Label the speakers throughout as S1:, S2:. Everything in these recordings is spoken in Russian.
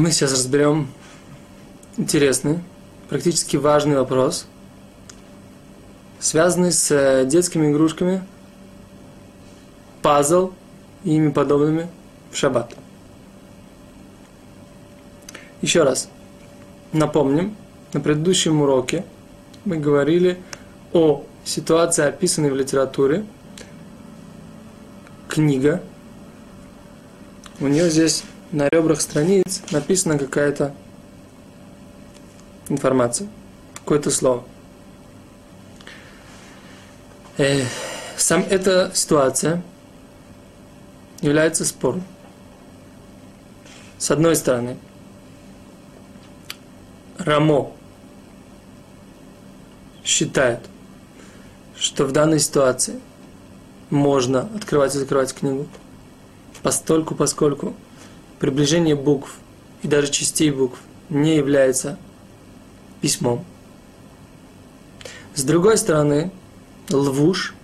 S1: Мы сейчас разберем интересный, практически важный вопрос, связанный с э, детскими игрушками, пазл и ими подобными в шаббат. Еще раз напомним, на предыдущем уроке мы говорили о ситуации, описанной в литературе. Книга. У нее здесь на ребрах страниц написана какая-то информация, какое-то слово. Э, сам эта ситуация является спором. С одной стороны, Рамо считает, что в данной ситуации можно открывать и закрывать книгу, постольку, поскольку приближение букв и даже частей букв не является письмом. С другой стороны, Лвуш,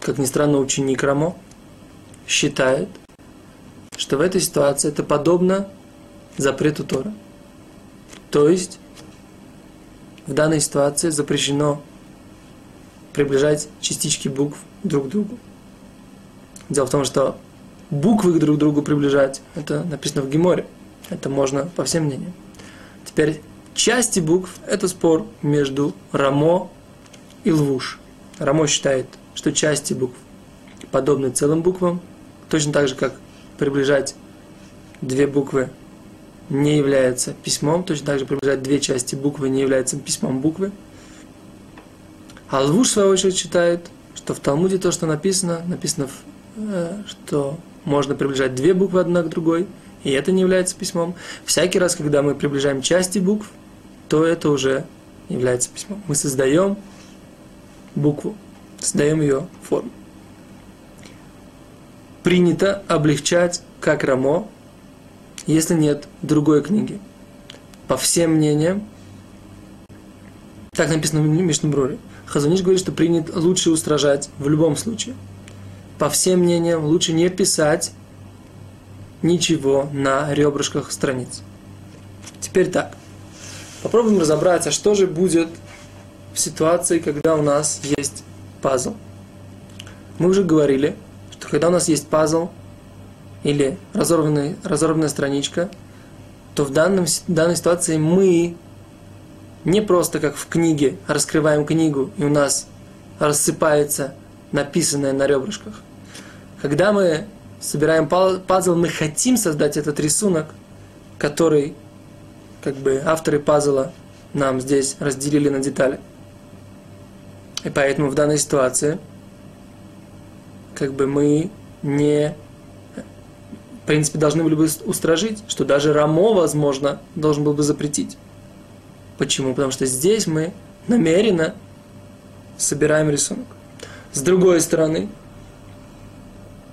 S1: как ни странно, ученик Рамо, считает, что в этой ситуации это подобно запрету Тора. То есть, в данной ситуации запрещено приближать частички букв друг к другу. Дело в том, что буквы друг к другу приближать, это написано в Геморе. Это можно по всем мнениям. Теперь части букв – это спор между Рамо и Лвуш. Рамо считает, что части букв подобны целым буквам, точно так же, как приближать две буквы не является письмом, точно так же приближать две части буквы не является письмом буквы. А Лвуш, в свою очередь, считает, что в Талмуде то, что написано, написано, э, что можно приближать две буквы одна к другой, и это не является письмом. Всякий раз, когда мы приближаем части букв, то это уже является письмом. Мы создаем букву, создаем ее форму. Принято облегчать, как Рамо, если нет другой книги. По всем мнениям, так написано в Мишнабруре, Хазуниш говорит, что принят лучше устражать в любом случае – по всем мнениям, лучше не писать ничего на ребрышках страниц. Теперь так. Попробуем разобраться, что же будет в ситуации, когда у нас есть пазл. Мы уже говорили, что когда у нас есть пазл или разорванный, разорванная страничка, то в данном, данной ситуации мы не просто как в книге раскрываем книгу и у нас рассыпается написанное на ребрышках, когда мы собираем пазл, мы хотим создать этот рисунок, который как бы авторы пазла нам здесь разделили на детали. И поэтому в данной ситуации как бы мы не в принципе должны были бы устражить, что даже Рамо, возможно, должен был бы запретить. Почему? Потому что здесь мы намеренно собираем рисунок. С другой стороны,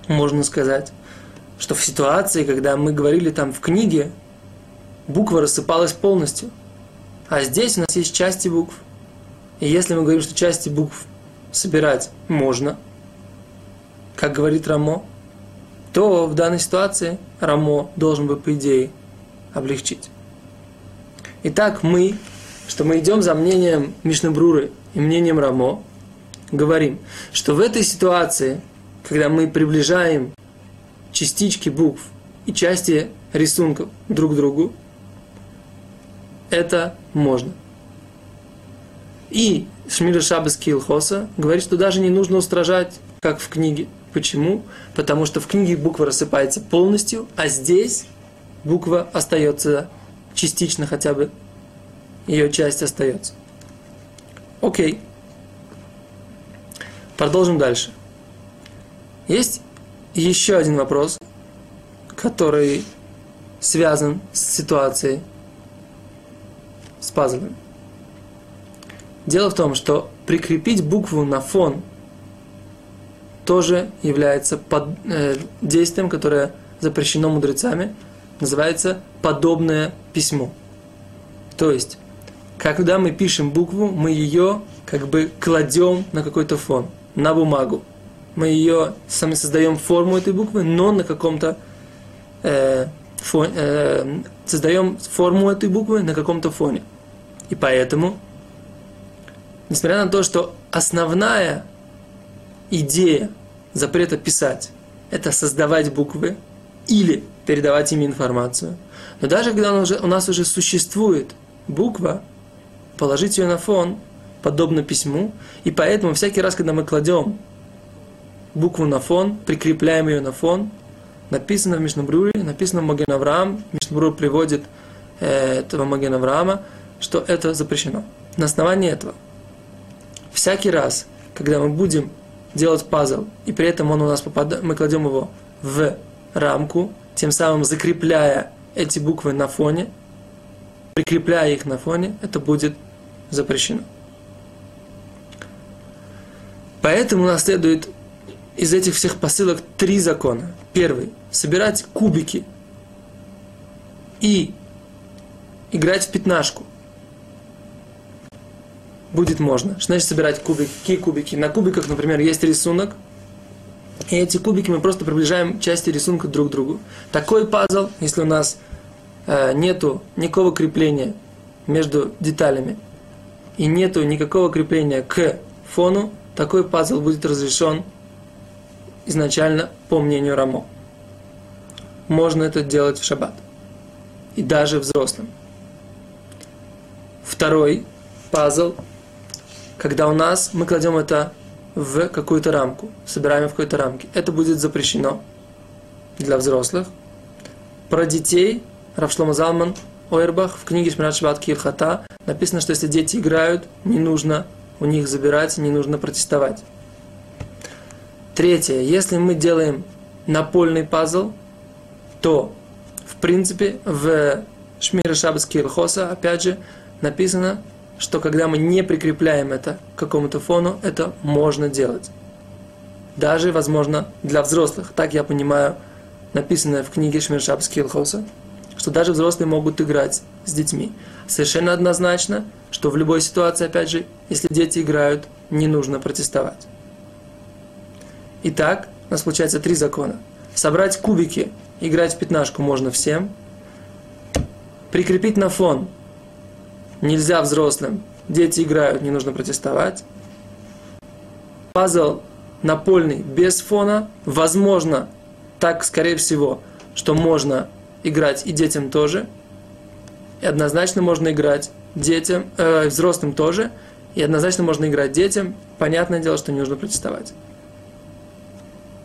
S1: можно сказать, что в ситуации, когда мы говорили там в книге, буква рассыпалась полностью. А здесь у нас есть части букв. И если мы говорим, что части букв собирать можно, как говорит Рамо, то в данной ситуации Рамо должен бы, по идее, облегчить. Итак, мы, что мы идем за мнением Мишнабруры и мнением Рамо, говорим, что в этой ситуации – когда мы приближаем частички букв и части рисунков друг к другу, это можно. И Шмиля Шабас Килхоса говорит, что даже не нужно устражать, как в книге. Почему? Потому что в книге буква рассыпается полностью, а здесь буква остается частично хотя бы, ее часть остается. Окей. Продолжим дальше. Есть еще один вопрос, который связан с ситуацией с пазлами. Дело в том, что прикрепить букву на фон тоже является под, э, действием, которое запрещено мудрецами, называется подобное письмо. То есть, когда мы пишем букву, мы ее как бы кладем на какой-то фон, на бумагу мы ее сами создаем форму этой буквы, но на каком-то э, фон, э, создаем форму этой буквы на каком-то фоне. И поэтому, несмотря на то, что основная идея запрета писать – это создавать буквы или передавать ими информацию. Но даже когда уже, у нас уже существует буква, положить ее на фон подобно письму, и поэтому всякий раз, когда мы кладем букву на фон, прикрепляем ее на фон, написано в Мишнабруре, написано в Маген Авраам, Мишнабрур приводит э, этого Маген Авраама, что это запрещено. На основании этого, всякий раз, когда мы будем делать пазл, и при этом он у нас попадает, мы кладем его в рамку, тем самым закрепляя эти буквы на фоне, прикрепляя их на фоне, это будет запрещено. Поэтому нас следует из этих всех посылок три закона. Первый – собирать кубики и играть в пятнашку. Будет можно. Что значит собирать кубики? Какие кубики? На кубиках, например, есть рисунок, и эти кубики мы просто приближаем части рисунка друг к другу. Такой пазл, если у нас э, нету никакого крепления между деталями и нету никакого крепления к фону, такой пазл будет разрешен изначально по мнению Рамо. Можно это делать в шаббат. И даже взрослым. Второй пазл, когда у нас мы кладем это в какую-то рамку, собираем в какой-то рамке. Это будет запрещено для взрослых. Про детей Равшлома Залман Ойрбах в книге Шмират Шабат Кирхата написано, что если дети играют, не нужно у них забирать, не нужно протестовать. Третье. Если мы делаем напольный пазл, то, в принципе, в Шмире Шабас Кирхоса, опять же, написано, что когда мы не прикрепляем это к какому-то фону, это можно делать. Даже, возможно, для взрослых. Так я понимаю, написанное в книге Шмиршаб Скилхоса, что даже взрослые могут играть с детьми. Совершенно однозначно, что в любой ситуации, опять же, если дети играют, не нужно протестовать. Итак, у нас получается три закона. Собрать кубики, играть в пятнашку можно всем. Прикрепить на фон нельзя взрослым. Дети играют, не нужно протестовать. Пазл напольный без фона. Возможно, так, скорее всего, что можно играть и детям тоже. И однозначно можно играть детям, э, взрослым тоже. И однозначно можно играть детям. Понятное дело, что не нужно протестовать.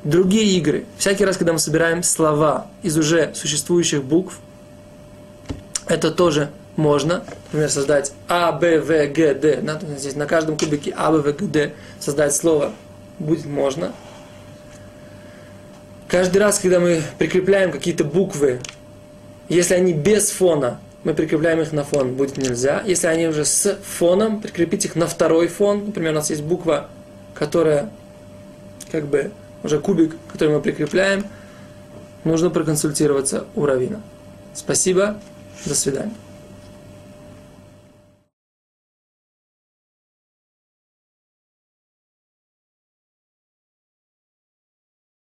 S1: Другие игры. Всякий раз, когда мы собираем слова из уже существующих букв, это тоже можно, например, создать А, Б, В, Г, Д. Здесь на каждом кубике А, Б, В, Г, Д создать слово будет можно. Каждый раз, когда мы прикрепляем какие-то буквы, если они без фона, мы прикрепляем их на фон, будет нельзя. Если они уже с фоном, прикрепить их на второй фон. Например, у нас есть буква, которая как бы уже кубик, который мы прикрепляем. Нужно проконсультироваться у Равина. Спасибо. До свидания.